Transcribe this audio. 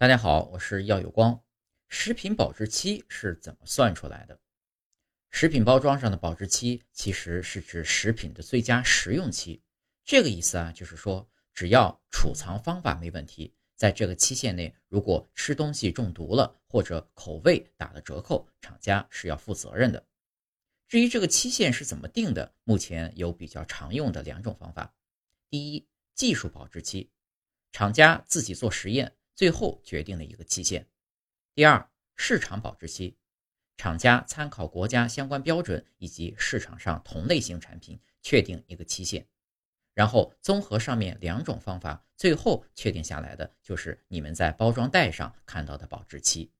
大家好，我是耀有光。食品保质期是怎么算出来的？食品包装上的保质期其实是指食品的最佳食用期。这个意思啊，就是说只要储藏方法没问题，在这个期限内，如果吃东西中毒了或者口味打了折扣，厂家是要负责任的。至于这个期限是怎么定的，目前有比较常用的两种方法。第一，技术保质期，厂家自己做实验。最后决定了一个期限。第二，市场保质期，厂家参考国家相关标准以及市场上同类型产品，确定一个期限。然后综合上面两种方法，最后确定下来的就是你们在包装袋上看到的保质期。